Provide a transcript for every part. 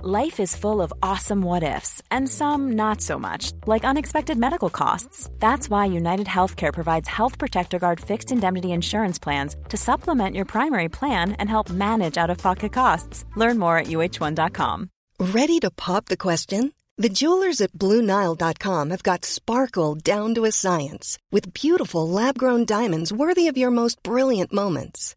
Life is full of awesome what ifs, and some not so much, like unexpected medical costs. That's why United Healthcare provides Health Protector Guard fixed indemnity insurance plans to supplement your primary plan and help manage out of pocket costs. Learn more at uh1.com. Ready to pop the question? The jewelers at Bluenile.com have got sparkle down to a science with beautiful lab grown diamonds worthy of your most brilliant moments.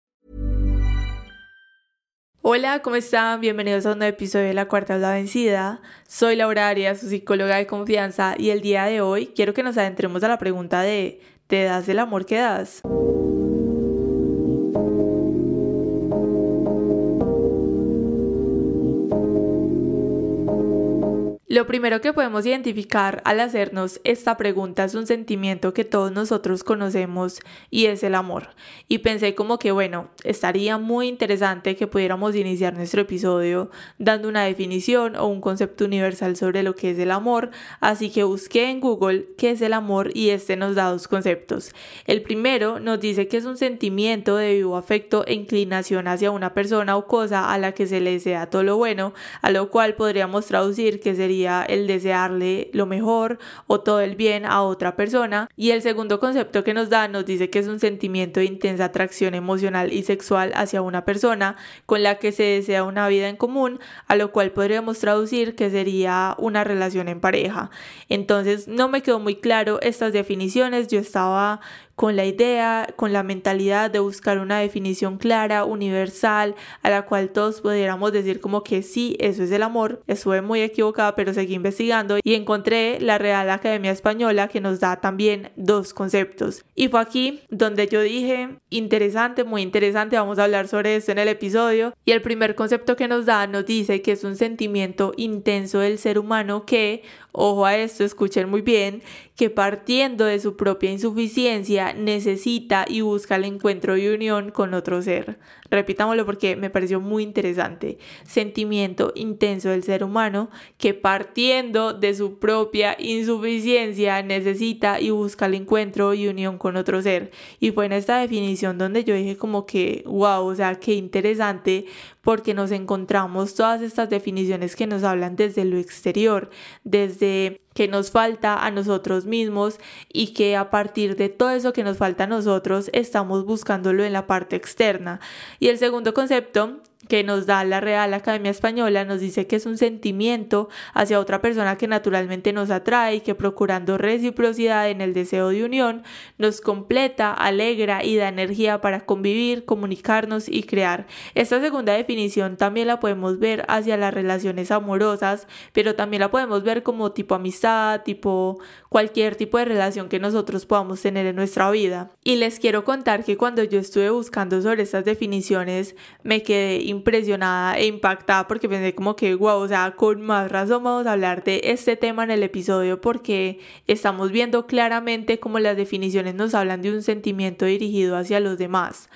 Hola, ¿cómo están? Bienvenidos a un nuevo episodio de La Cuarta la Vencida. Soy Laura Arias, su psicóloga de confianza, y el día de hoy quiero que nos adentremos a la pregunta de ¿te das el amor que das? Lo primero que podemos identificar al hacernos esta pregunta es un sentimiento que todos nosotros conocemos y es el amor. Y pensé como que bueno, estaría muy interesante que pudiéramos iniciar nuestro episodio dando una definición o un concepto universal sobre lo que es el amor, así que busqué en Google qué es el amor y este nos da dos conceptos. El primero nos dice que es un sentimiento de vivo afecto e inclinación hacia una persona o cosa a la que se le desea todo lo bueno, a lo cual podríamos traducir que sería el desearle lo mejor o todo el bien a otra persona. Y el segundo concepto que nos da nos dice que es un sentimiento de intensa atracción emocional y sexual hacia una persona con la que se desea una vida en común, a lo cual podríamos traducir que sería una relación en pareja. Entonces no me quedó muy claro estas definiciones, yo estaba con la idea, con la mentalidad de buscar una definición clara, universal, a la cual todos pudiéramos decir como que sí, eso es el amor. Estuve muy equivocada, pero seguí investigando y encontré la Real Academia Española que nos da también dos conceptos. Y fue aquí donde yo dije, interesante, muy interesante, vamos a hablar sobre esto en el episodio. Y el primer concepto que nos da nos dice que es un sentimiento intenso del ser humano que ojo a esto, escuchen muy bien, que partiendo de su propia insuficiencia necesita y busca el encuentro y unión con otro ser. Repitámoslo porque me pareció muy interesante. Sentimiento intenso del ser humano que partiendo de su propia insuficiencia necesita y busca el encuentro y unión con otro ser. Y fue en esta definición donde yo dije como que, wow, o sea, qué interesante porque nos encontramos todas estas definiciones que nos hablan desde lo exterior, desde que nos falta a nosotros mismos y que a partir de todo eso que nos falta a nosotros estamos buscándolo en la parte externa. Y el segundo concepto que nos da la Real Academia Española nos dice que es un sentimiento hacia otra persona que naturalmente nos atrae y que procurando reciprocidad en el deseo de unión nos completa, alegra y da energía para convivir, comunicarnos y crear. Esta segunda definición también la podemos ver hacia las relaciones amorosas, pero también la podemos ver como tipo amistad, tipo cualquier tipo de relación que nosotros podamos tener en nuestra vida. Y les quiero contar que cuando yo estuve buscando sobre estas definiciones me quedé impresionada e impactada porque pensé como que, wow, o sea, con más razón vamos a hablar de este tema en el episodio porque estamos viendo claramente cómo las definiciones nos hablan de un sentimiento dirigido hacia los demás,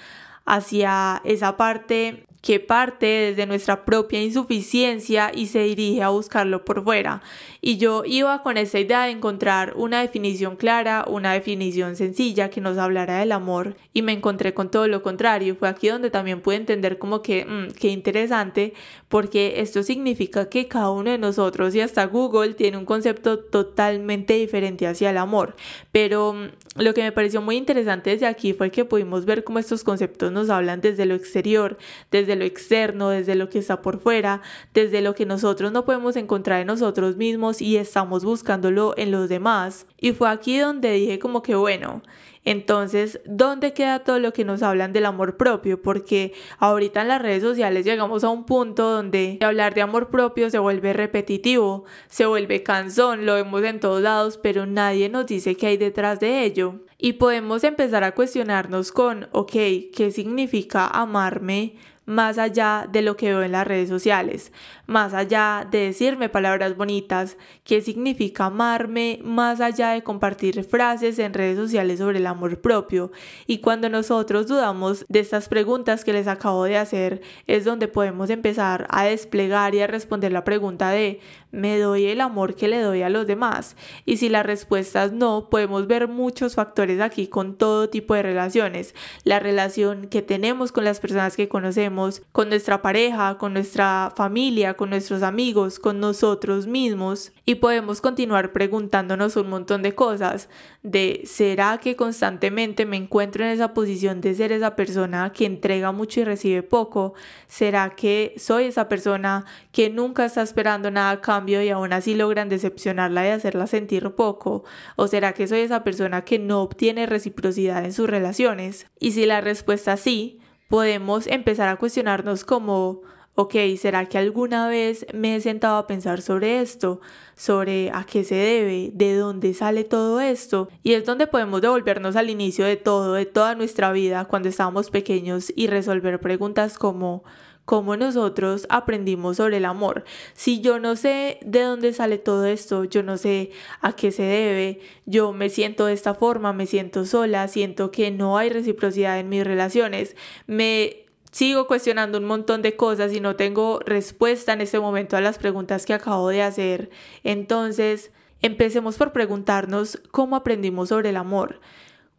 hacia esa parte que parte desde nuestra propia insuficiencia y se dirige a buscarlo por fuera. Y yo iba con esa idea de encontrar una definición clara, una definición sencilla que nos hablara del amor y me encontré con todo lo contrario. Fue aquí donde también pude entender como que, mm, qué interesante, porque esto significa que cada uno de nosotros y hasta Google tiene un concepto totalmente diferente hacia el amor. Pero mm, lo que me pareció muy interesante desde aquí fue que pudimos ver cómo estos conceptos nos hablan desde lo exterior, desde lo externo, desde lo que está por fuera, desde lo que nosotros no podemos encontrar en nosotros mismos y estamos buscándolo en los demás. Y fue aquí donde dije como que bueno, Entonces, ¿dónde queda todo lo que nos hablan del amor propio? Porque ahorita en las redes sociales llegamos a un punto donde hablar de amor propio se vuelve repetitivo, se vuelve cansón, lo vemos en todos lados, pero nadie nos dice qué hay detrás de ello. Y podemos empezar a cuestionarnos con, ok, ¿qué significa amarme? Más allá de lo que veo en las redes sociales, más allá de decirme palabras bonitas, qué significa amarme, más allá de compartir frases en redes sociales sobre el amor propio. Y cuando nosotros dudamos de estas preguntas que les acabo de hacer, es donde podemos empezar a desplegar y a responder la pregunta de ¿me doy el amor que le doy a los demás? Y si la respuesta es no, podemos ver muchos factores aquí con todo tipo de relaciones. La relación que tenemos con las personas que conocemos, con nuestra pareja, con nuestra familia, con nuestros amigos, con nosotros mismos. Y podemos continuar preguntándonos un montón de cosas de ¿será que constantemente me encuentro en esa posición de ser esa persona que entrega mucho y recibe poco? ¿Será que soy esa persona que nunca está esperando nada a cambio y aún así logran decepcionarla y hacerla sentir poco? ¿O será que soy esa persona que no obtiene reciprocidad en sus relaciones? Y si la respuesta es sí, podemos empezar a cuestionarnos como ok, ¿será que alguna vez me he sentado a pensar sobre esto? Sobre a qué se debe, de dónde sale todo esto. Y es donde podemos devolvernos al inicio de todo, de toda nuestra vida, cuando estábamos pequeños y resolver preguntas como cómo nosotros aprendimos sobre el amor. Si yo no sé de dónde sale todo esto, yo no sé a qué se debe, yo me siento de esta forma, me siento sola, siento que no hay reciprocidad en mis relaciones, me sigo cuestionando un montón de cosas y no tengo respuesta en este momento a las preguntas que acabo de hacer. Entonces, empecemos por preguntarnos cómo aprendimos sobre el amor.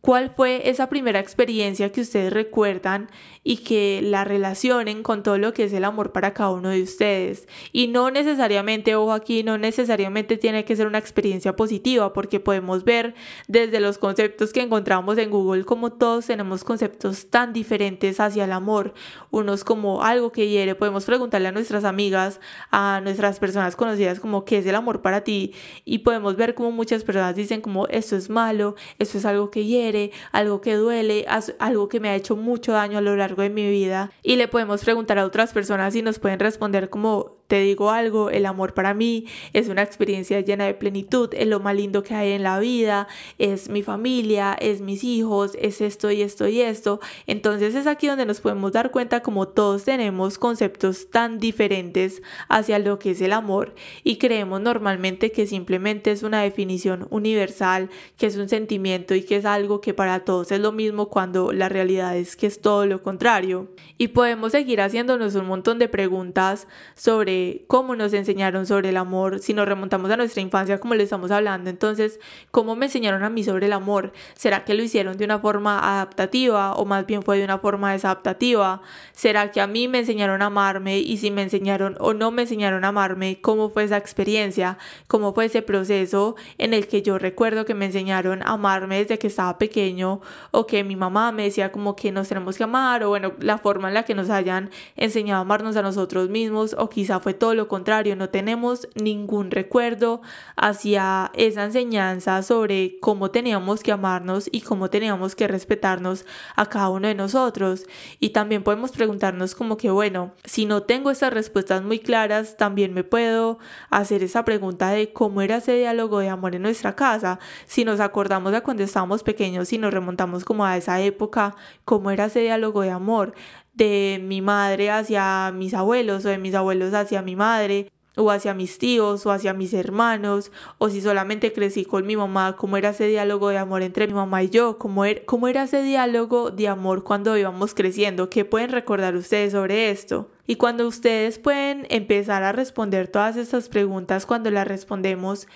¿Cuál fue esa primera experiencia que ustedes recuerdan y que la relacionen con todo lo que es el amor para cada uno de ustedes? Y no necesariamente, ojo aquí, no necesariamente tiene que ser una experiencia positiva, porque podemos ver desde los conceptos que encontramos en Google como todos tenemos conceptos tan diferentes hacia el amor. Unos como algo que hiere, podemos preguntarle a nuestras amigas, a nuestras personas conocidas como qué es el amor para ti y podemos ver como muchas personas dicen como esto es malo, esto es algo que hiere algo que duele, algo que me ha hecho mucho daño a lo largo de mi vida. Y le podemos preguntar a otras personas y nos pueden responder como te digo algo, el amor para mí es una experiencia llena de plenitud, es lo más lindo que hay en la vida, es mi familia, es mis hijos, es esto y esto y esto. Entonces es aquí donde nos podemos dar cuenta como todos tenemos conceptos tan diferentes hacia lo que es el amor y creemos normalmente que simplemente es una definición universal, que es un sentimiento y que es algo que para todos es lo mismo cuando la realidad es que es todo lo contrario. Y podemos seguir haciéndonos un montón de preguntas sobre cómo nos enseñaron sobre el amor, si nos remontamos a nuestra infancia como le estamos hablando, entonces, ¿cómo me enseñaron a mí sobre el amor? ¿Será que lo hicieron de una forma adaptativa o más bien fue de una forma desadaptativa? ¿Será que a mí me enseñaron a amarme y si me enseñaron o no me enseñaron a amarme, cómo fue esa experiencia? ¿Cómo fue ese proceso en el que yo recuerdo que me enseñaron a amarme desde que estaba pequeño o que mi mamá me decía como que nos tenemos que amar o bueno, la forma en la que nos hayan enseñado a amarnos a nosotros mismos o quizá fue todo lo contrario, no tenemos ningún recuerdo hacia esa enseñanza sobre cómo teníamos que amarnos y cómo teníamos que respetarnos a cada uno de nosotros. Y también podemos preguntarnos como que, bueno, si no tengo esas respuestas muy claras, también me puedo hacer esa pregunta de cómo era ese diálogo de amor en nuestra casa. Si nos acordamos de cuando estábamos pequeños, y nos remontamos como a esa época, cómo era ese diálogo de amor de mi madre hacia mis abuelos o de mis abuelos hacia mi madre o hacia mis tíos o hacia mis hermanos o si solamente crecí con mi mamá, cómo era ese diálogo de amor entre mi mamá y yo, cómo era, cómo era ese diálogo de amor cuando íbamos creciendo, ¿qué pueden recordar ustedes sobre esto? Y cuando ustedes pueden empezar a responder todas estas preguntas, cuando las respondemos,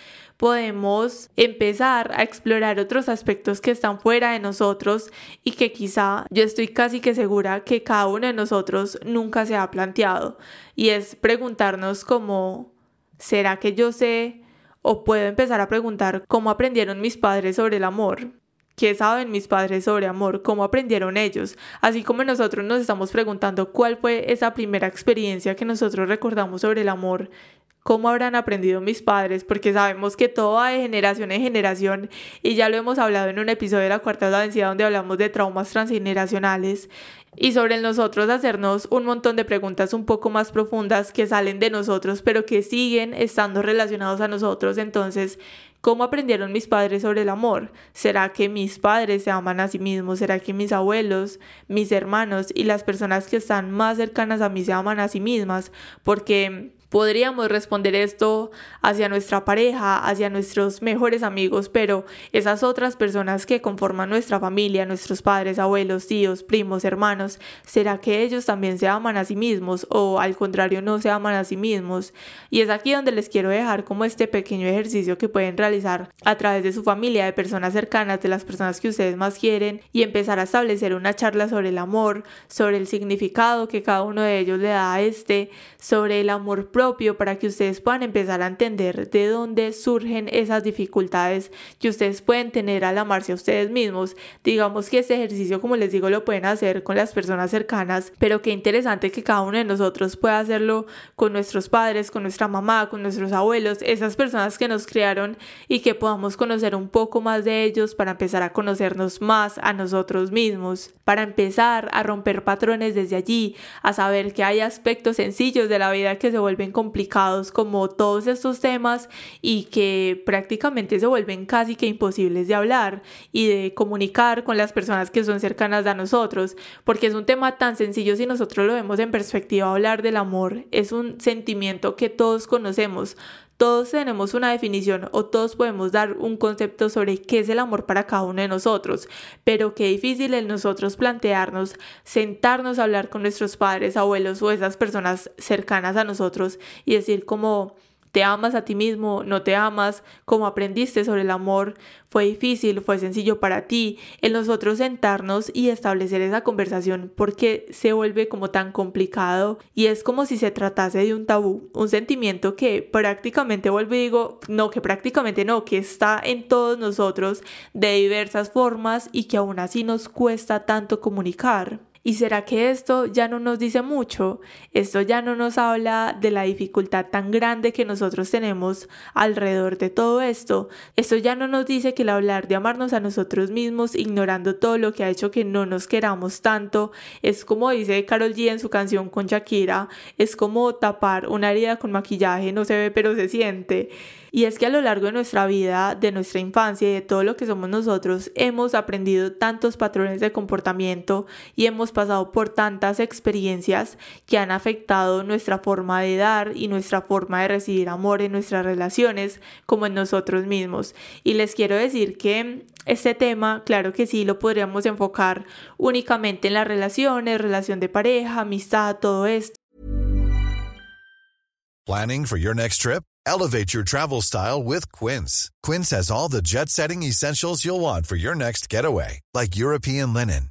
podemos empezar a explorar otros aspectos que están fuera de nosotros y que quizá yo estoy casi que segura que cada uno de nosotros nunca se ha planteado. Y es preguntarnos cómo, ¿será que yo sé? O puedo empezar a preguntar cómo aprendieron mis padres sobre el amor. ¿Qué saben mis padres sobre amor? ¿Cómo aprendieron ellos? Así como nosotros nos estamos preguntando cuál fue esa primera experiencia que nosotros recordamos sobre el amor cómo habrán aprendido mis padres, porque sabemos que todo va de generación en generación y ya lo hemos hablado en un episodio de la cuarta de densidad donde hablamos de traumas transgeneracionales y sobre nosotros hacernos un montón de preguntas un poco más profundas que salen de nosotros pero que siguen estando relacionados a nosotros. Entonces, ¿cómo aprendieron mis padres sobre el amor? ¿Será que mis padres se aman a sí mismos? ¿Será que mis abuelos, mis hermanos y las personas que están más cercanas a mí se aman a sí mismas? Porque Podríamos responder esto hacia nuestra pareja, hacia nuestros mejores amigos, pero esas otras personas que conforman nuestra familia, nuestros padres, abuelos, tíos, primos, hermanos, ¿será que ellos también se aman a sí mismos o al contrario no se aman a sí mismos? Y es aquí donde les quiero dejar como este pequeño ejercicio que pueden realizar a través de su familia, de personas cercanas, de las personas que ustedes más quieren y empezar a establecer una charla sobre el amor, sobre el significado que cada uno de ellos le da a este, sobre el amor propio propio para que ustedes puedan empezar a entender de dónde surgen esas dificultades que ustedes pueden tener al amarse a ustedes mismos. Digamos que este ejercicio, como les digo, lo pueden hacer con las personas cercanas, pero qué interesante que cada uno de nosotros pueda hacerlo con nuestros padres, con nuestra mamá, con nuestros abuelos, esas personas que nos crearon y que podamos conocer un poco más de ellos para empezar a conocernos más a nosotros mismos, para empezar a romper patrones desde allí, a saber que hay aspectos sencillos de la vida que se vuelven complicados como todos estos temas y que prácticamente se vuelven casi que imposibles de hablar y de comunicar con las personas que son cercanas a nosotros, porque es un tema tan sencillo si nosotros lo vemos en perspectiva, hablar del amor es un sentimiento que todos conocemos, todos tenemos una definición o todos podemos dar un concepto sobre qué es el amor para cada uno de nosotros, pero qué difícil es nosotros plantearnos, sentarnos a hablar con nuestros padres, abuelos o esas personas cercanas a nosotros y decir como ¿Te amas a ti mismo? ¿No te amas? ¿Cómo aprendiste sobre el amor? ¿Fue difícil? ¿Fue sencillo para ti? El nosotros sentarnos y establecer esa conversación porque se vuelve como tan complicado y es como si se tratase de un tabú, un sentimiento que prácticamente vuelvo y digo, no, que prácticamente no, que está en todos nosotros de diversas formas y que aún así nos cuesta tanto comunicar. ¿Y será que esto ya no nos dice mucho? Esto ya no nos habla de la dificultad tan grande que nosotros tenemos alrededor de todo esto. Esto ya no nos dice que el hablar de amarnos a nosotros mismos, ignorando todo lo que ha hecho que no nos queramos tanto, es como dice Carol G en su canción con Shakira, es como tapar una herida con maquillaje, no se ve pero se siente. Y es que a lo largo de nuestra vida, de nuestra infancia y de todo lo que somos nosotros, hemos aprendido tantos patrones de comportamiento y hemos pasado por tantas experiencias que han afectado nuestra forma de dar y nuestra forma de recibir amor en nuestras relaciones como en nosotros mismos. Y les quiero decir que este tema, claro que sí, lo podríamos enfocar únicamente en las relaciones, relación de pareja, amistad, todo esto. Planning for your next trip? Elevate your travel style with Quince. Quince has all the jet setting essentials you'll want for your next getaway, like European linen,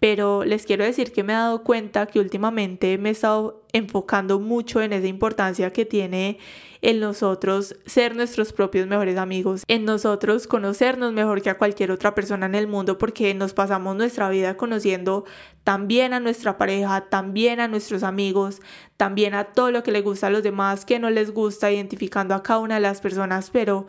pero les quiero decir que me he dado cuenta que últimamente me he estado enfocando mucho en esa importancia que tiene en nosotros ser nuestros propios mejores amigos, en nosotros conocernos mejor que a cualquier otra persona en el mundo porque nos pasamos nuestra vida conociendo también a nuestra pareja, también a nuestros amigos, también a todo lo que le gusta a los demás, que no les gusta, identificando a cada una de las personas, pero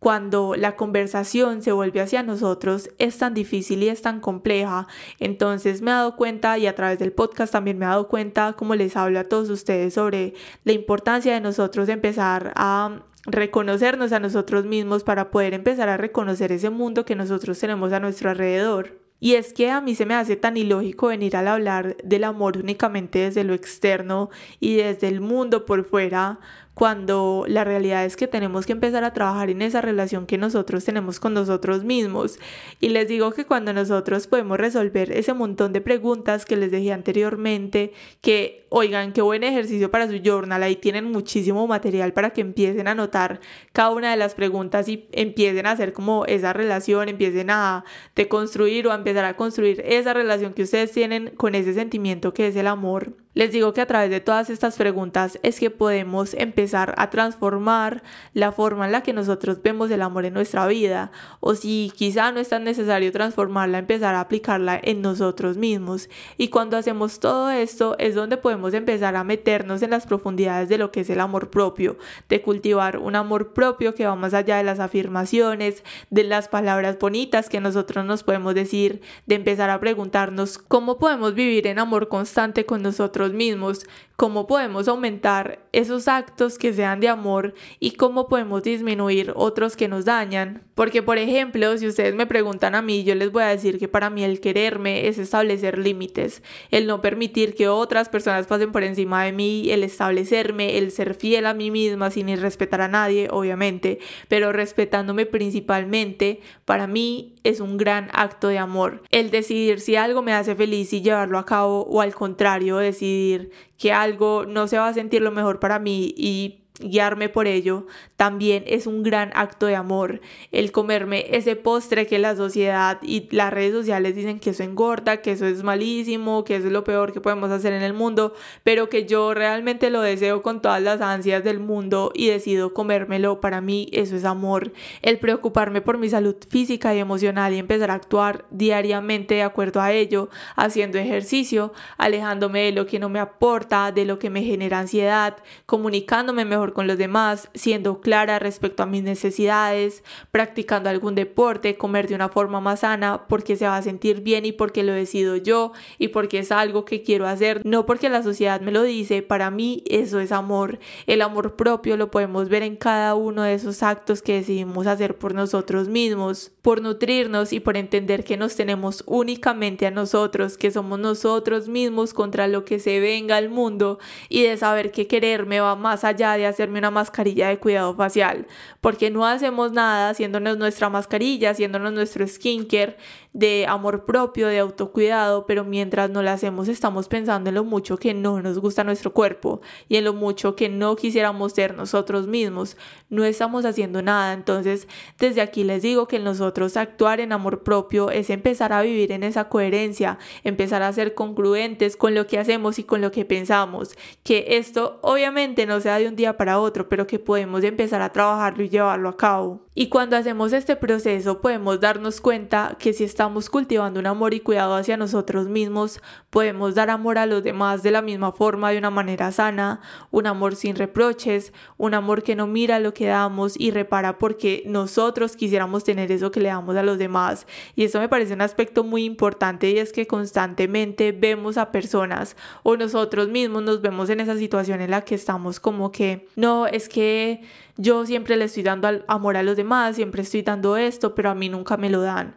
cuando la conversación se vuelve hacia nosotros es tan difícil y es tan compleja. Entonces me he dado cuenta y a través del podcast también me he dado cuenta, como les hablo a todos ustedes, sobre la importancia de nosotros empezar a reconocernos a nosotros mismos para poder empezar a reconocer ese mundo que nosotros tenemos a nuestro alrededor. Y es que a mí se me hace tan ilógico venir al hablar del amor únicamente desde lo externo y desde el mundo por fuera, cuando la realidad es que tenemos que empezar a trabajar en esa relación que nosotros tenemos con nosotros mismos. Y les digo que cuando nosotros podemos resolver ese montón de preguntas que les dejé anteriormente, que oigan, qué buen ejercicio para su journal, ahí tienen muchísimo material para que empiecen a notar cada una de las preguntas y empiecen a hacer como esa relación, empiecen a deconstruir o a empezar a construir esa relación que ustedes tienen con ese sentimiento que es el amor. Les digo que a través de todas estas preguntas es que podemos empezar a transformar la forma en la que nosotros vemos el amor en nuestra vida o si quizá no es tan necesario transformarla, empezar a aplicarla en nosotros mismos. Y cuando hacemos todo esto es donde podemos empezar a meternos en las profundidades de lo que es el amor propio, de cultivar un amor propio que va más allá de las afirmaciones, de las palabras bonitas que nosotros nos podemos decir, de empezar a preguntarnos cómo podemos vivir en amor constante con nosotros mismos, cómo podemos aumentar esos actos que sean de amor y cómo podemos disminuir otros que nos dañan. Porque, por ejemplo, si ustedes me preguntan a mí, yo les voy a decir que para mí el quererme es establecer límites, el no permitir que otras personas pasen por encima de mí, el establecerme, el ser fiel a mí misma sin irrespetar a nadie, obviamente, pero respetándome principalmente, para mí es un gran acto de amor. El decidir si algo me hace feliz y llevarlo a cabo o al contrario, decidir que algo no se va a sentir lo mejor para mí y guiarme por ello, también es un gran acto de amor. El comerme ese postre que la sociedad y las redes sociales dicen que eso engorda, que eso es malísimo, que eso es lo peor que podemos hacer en el mundo, pero que yo realmente lo deseo con todas las ansias del mundo y decido comérmelo, para mí eso es amor. El preocuparme por mi salud física y emocional y empezar a actuar diariamente de acuerdo a ello, haciendo ejercicio, alejándome de lo que no me aporta, de lo que me genera ansiedad, comunicándome mejor con los demás, siendo clara respecto a mis necesidades, practicando algún deporte, comer de una forma más sana porque se va a sentir bien y porque lo decido yo y porque es algo que quiero hacer, no porque la sociedad me lo dice, para mí eso es amor. El amor propio lo podemos ver en cada uno de esos actos que decidimos hacer por nosotros mismos, por nutrirnos y por entender que nos tenemos únicamente a nosotros, que somos nosotros mismos contra lo que se venga al mundo y de saber que quererme va más allá de hacer una mascarilla de cuidado facial, porque no hacemos nada haciéndonos nuestra mascarilla, haciéndonos nuestro skincare de amor propio, de autocuidado, pero mientras no la hacemos estamos pensando en lo mucho que no nos gusta nuestro cuerpo y en lo mucho que no quisiéramos ser nosotros mismos. No estamos haciendo nada, entonces desde aquí les digo que nosotros actuar en amor propio es empezar a vivir en esa coherencia, empezar a ser congruentes con lo que hacemos y con lo que pensamos, que esto obviamente no sea de un día para otro, pero que podemos empezar a trabajarlo y llevarlo a cabo. Y cuando hacemos este proceso podemos darnos cuenta que si estamos cultivando un amor y cuidado hacia nosotros mismos, podemos dar amor a los demás de la misma forma, de una manera sana, un amor sin reproches, un amor que no mira lo que damos y repara porque nosotros quisiéramos tener eso que le damos a los demás. Y eso me parece un aspecto muy importante y es que constantemente vemos a personas o nosotros mismos nos vemos en esa situación en la que estamos como que no, es que yo siempre le estoy dando amor a los demás, siempre estoy dando esto, pero a mí nunca me lo dan.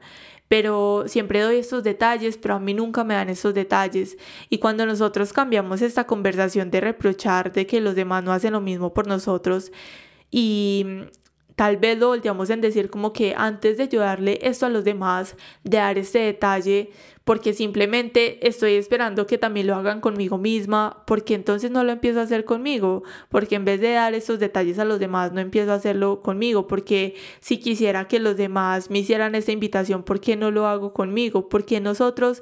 Pero siempre doy estos detalles, pero a mí nunca me dan esos detalles. Y cuando nosotros cambiamos esta conversación de reprochar de que los demás no hacen lo mismo por nosotros y tal vez lo volteamos en decir como que antes de ayudarle esto a los demás, de dar este detalle, porque simplemente estoy esperando que también lo hagan conmigo misma, porque entonces no lo empiezo a hacer conmigo, porque en vez de dar estos detalles a los demás, no empiezo a hacerlo conmigo, porque si quisiera que los demás me hicieran esta invitación, ¿por qué no lo hago conmigo? Porque nosotros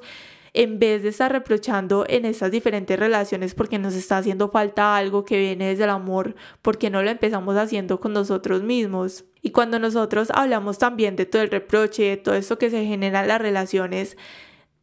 en vez de estar reprochando en estas diferentes relaciones porque nos está haciendo falta algo que viene desde el amor, porque no lo empezamos haciendo con nosotros mismos. Y cuando nosotros hablamos también de todo el reproche, de todo eso que se genera en las relaciones,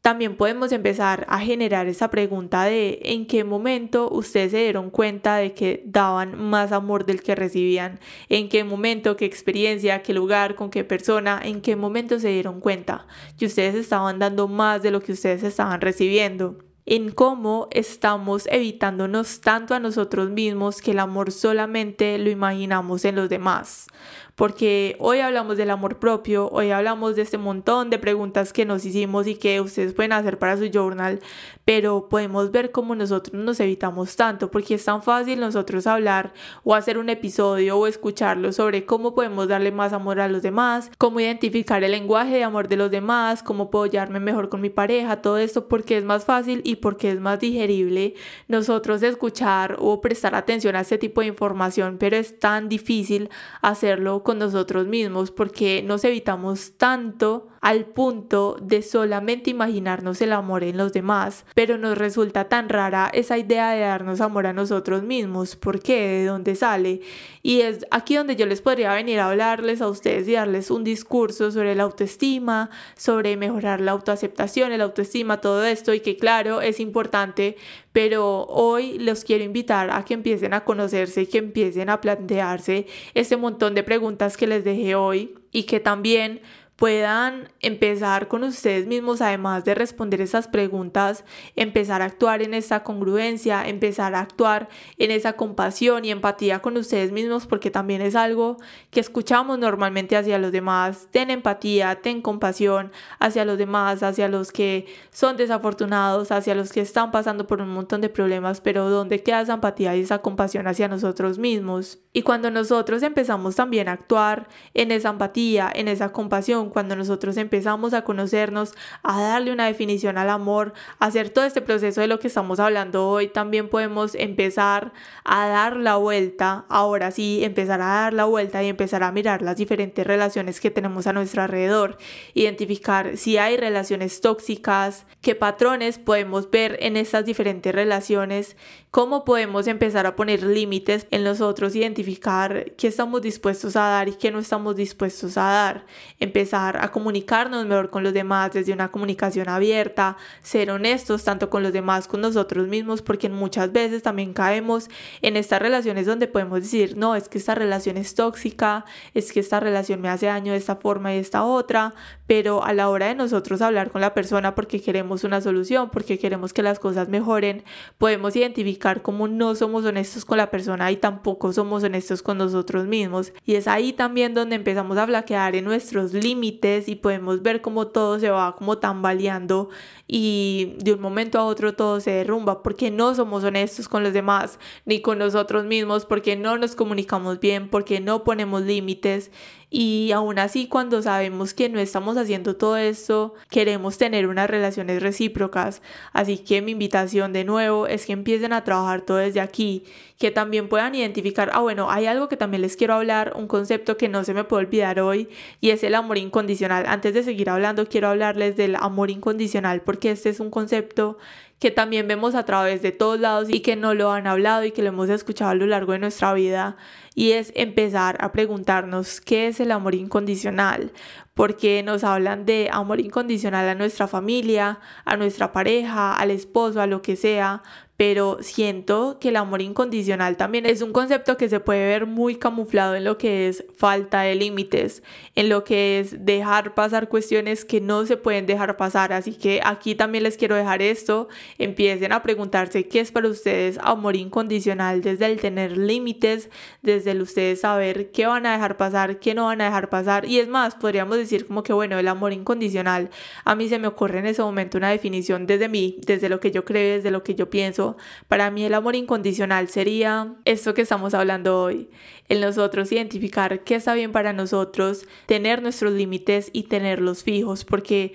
también podemos empezar a generar esa pregunta de en qué momento ustedes se dieron cuenta de que daban más amor del que recibían, en qué momento, qué experiencia, qué lugar, con qué persona, en qué momento se dieron cuenta que ustedes estaban dando más de lo que ustedes estaban recibiendo en cómo estamos evitándonos tanto a nosotros mismos que el amor solamente lo imaginamos en los demás porque hoy hablamos del amor propio, hoy hablamos de este montón de preguntas que nos hicimos y que ustedes pueden hacer para su journal, pero podemos ver cómo nosotros nos evitamos tanto, porque es tan fácil nosotros hablar o hacer un episodio o escucharlo sobre cómo podemos darle más amor a los demás, cómo identificar el lenguaje de amor de los demás, cómo apoyarme mejor con mi pareja, todo esto porque es más fácil y porque es más digerible nosotros escuchar o prestar atención a este tipo de información, pero es tan difícil hacerlo con nosotros mismos porque nos evitamos tanto al punto de solamente imaginarnos el amor en los demás, pero nos resulta tan rara esa idea de darnos amor a nosotros mismos. ¿Por qué? ¿De dónde sale? Y es aquí donde yo les podría venir a hablarles a ustedes y darles un discurso sobre la autoestima, sobre mejorar la autoaceptación, el autoestima, todo esto y que claro, es importante, pero hoy los quiero invitar a que empiecen a conocerse que empiecen a plantearse este montón de preguntas que les dejé hoy y que también puedan empezar con ustedes mismos, además de responder esas preguntas, empezar a actuar en esa congruencia, empezar a actuar en esa compasión y empatía con ustedes mismos, porque también es algo que escuchamos normalmente hacia los demás. Ten empatía, ten compasión hacia los demás, hacia los que son desafortunados, hacia los que están pasando por un montón de problemas, pero ¿dónde queda esa empatía y esa compasión hacia nosotros mismos? Y cuando nosotros empezamos también a actuar en esa empatía, en esa compasión, cuando nosotros empezamos a conocernos, a darle una definición al amor, a hacer todo este proceso de lo que estamos hablando hoy, también podemos empezar a dar la vuelta, ahora sí, empezar a dar la vuelta y empezar a mirar las diferentes relaciones que tenemos a nuestro alrededor, identificar si hay relaciones tóxicas, qué patrones podemos ver en estas diferentes relaciones, cómo podemos empezar a poner límites en nosotros, identificar qué estamos dispuestos a dar y qué no estamos dispuestos a dar, empezar a comunicarnos mejor con los demás desde una comunicación abierta, ser honestos tanto con los demás, con nosotros mismos, porque muchas veces también caemos en estas relaciones donde podemos decir, no, es que esta relación es tóxica, es que esta relación me hace daño de esta forma y de esta otra, pero a la hora de nosotros hablar con la persona porque queremos una solución, porque queremos que las cosas mejoren, podemos identificar cómo no somos honestos con la persona y tampoco somos honestos con nosotros mismos. Y es ahí también donde empezamos a flaquear en nuestros límites y podemos ver cómo todo se va como tambaleando y de un momento a otro todo se derrumba porque no somos honestos con los demás ni con nosotros mismos, porque no nos comunicamos bien, porque no ponemos límites y aún así cuando sabemos que no estamos haciendo todo esto, queremos tener unas relaciones recíprocas. Así que mi invitación de nuevo es que empiecen a trabajar todo desde aquí, que también puedan identificar, ah bueno, hay algo que también les quiero hablar, un concepto que no se me puede olvidar hoy y es el amor incondicional. Antes de seguir hablando, quiero hablarles del amor incondicional porque este es un concepto que también vemos a través de todos lados y que no lo han hablado y que lo hemos escuchado a lo largo de nuestra vida y es empezar a preguntarnos qué es el amor incondicional, porque nos hablan de amor incondicional a nuestra familia, a nuestra pareja, al esposo, a lo que sea, pero siento que el amor incondicional también es un concepto que se puede ver muy camuflado en lo que es falta de límites, en lo que es dejar pasar cuestiones que no se pueden dejar pasar. Así que aquí también les quiero dejar esto, empiecen a preguntarse qué es para ustedes amor incondicional desde el tener límites, desde ustedes saber qué van a dejar pasar, qué no van a dejar pasar. Y es más, podríamos decir como que bueno, el amor incondicional, a mí se me ocurre en ese momento una definición desde mí, desde lo que yo creo, desde lo que yo pienso para mí el amor incondicional sería esto que estamos hablando hoy, el nosotros identificar qué está bien para nosotros, tener nuestros límites y tenerlos fijos, porque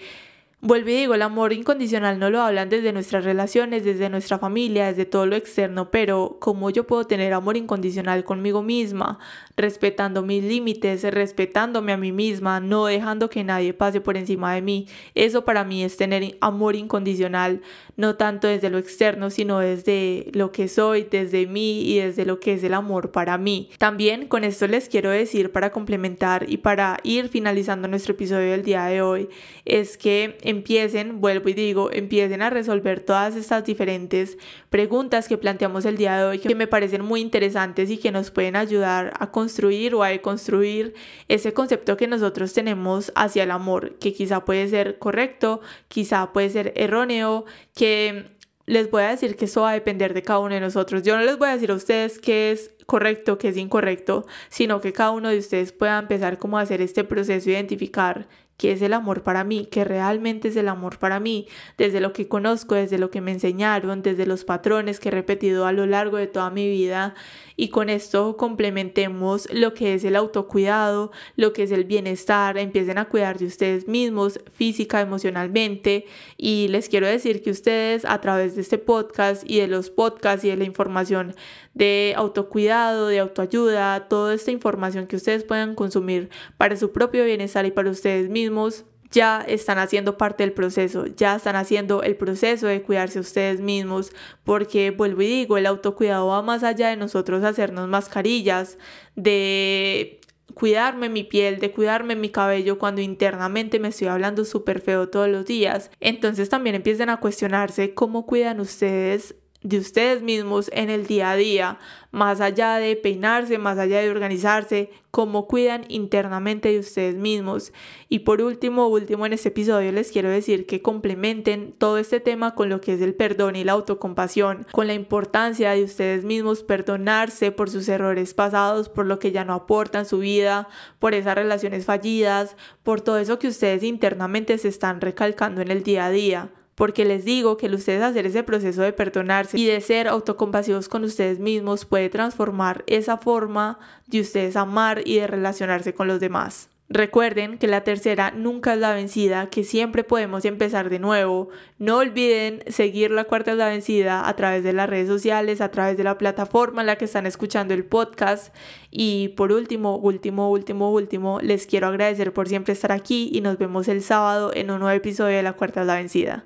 Vuelvo y digo, el amor incondicional no lo hablan desde nuestras relaciones, desde nuestra familia, desde todo lo externo, pero ¿cómo yo puedo tener amor incondicional conmigo misma? Respetando mis límites, respetándome a mí misma, no dejando que nadie pase por encima de mí. Eso para mí es tener amor incondicional, no tanto desde lo externo, sino desde lo que soy, desde mí y desde lo que es el amor para mí. También con esto les quiero decir para complementar y para ir finalizando nuestro episodio del día de hoy, es que empiecen, vuelvo y digo, empiecen a resolver todas estas diferentes preguntas que planteamos el día de hoy, que me parecen muy interesantes y que nos pueden ayudar a construir o a deconstruir ese concepto que nosotros tenemos hacia el amor, que quizá puede ser correcto, quizá puede ser erróneo, que les voy a decir que eso va a depender de cada uno de nosotros. Yo no les voy a decir a ustedes qué es correcto, qué es incorrecto, sino que cada uno de ustedes pueda empezar como a hacer este proceso, identificar qué es el amor para mí, qué realmente es el amor para mí, desde lo que conozco, desde lo que me enseñaron, desde los patrones que he repetido a lo largo de toda mi vida. Y con esto complementemos lo que es el autocuidado, lo que es el bienestar, empiecen a cuidar de ustedes mismos física, emocionalmente. Y les quiero decir que ustedes a través de este podcast y de los podcasts y de la información de autocuidado, de autoayuda, toda esta información que ustedes puedan consumir para su propio bienestar y para ustedes mismos, ya están haciendo parte del proceso, ya están haciendo el proceso de cuidarse ustedes mismos, porque vuelvo y digo, el autocuidado va más allá de nosotros hacernos mascarillas, de cuidarme mi piel, de cuidarme mi cabello cuando internamente me estoy hablando súper feo todos los días. Entonces también empiecen a cuestionarse cómo cuidan ustedes de ustedes mismos en el día a día, más allá de peinarse, más allá de organizarse, cómo cuidan internamente de ustedes mismos. Y por último, último en este episodio les quiero decir que complementen todo este tema con lo que es el perdón y la autocompasión, con la importancia de ustedes mismos perdonarse por sus errores pasados, por lo que ya no aportan su vida, por esas relaciones fallidas, por todo eso que ustedes internamente se están recalcando en el día a día porque les digo que el ustedes hacer ese proceso de perdonarse y de ser autocompasivos con ustedes mismos puede transformar esa forma de ustedes amar y de relacionarse con los demás. Recuerden que la tercera nunca es la vencida, que siempre podemos empezar de nuevo. No olviden seguir la cuarta es la vencida a través de las redes sociales, a través de la plataforma en la que están escuchando el podcast. Y por último, último, último, último, les quiero agradecer por siempre estar aquí y nos vemos el sábado en un nuevo episodio de la cuarta es la vencida.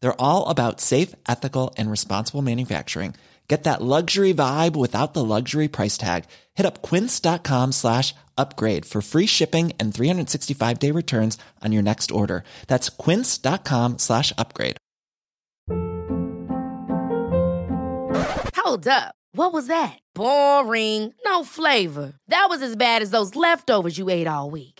They're all about safe, ethical, and responsible manufacturing. Get that luxury vibe without the luxury price tag. Hit up quince.com slash upgrade for free shipping and 365 day returns on your next order. That's quince.com slash upgrade. Hold up. What was that? Boring. No flavor. That was as bad as those leftovers you ate all week.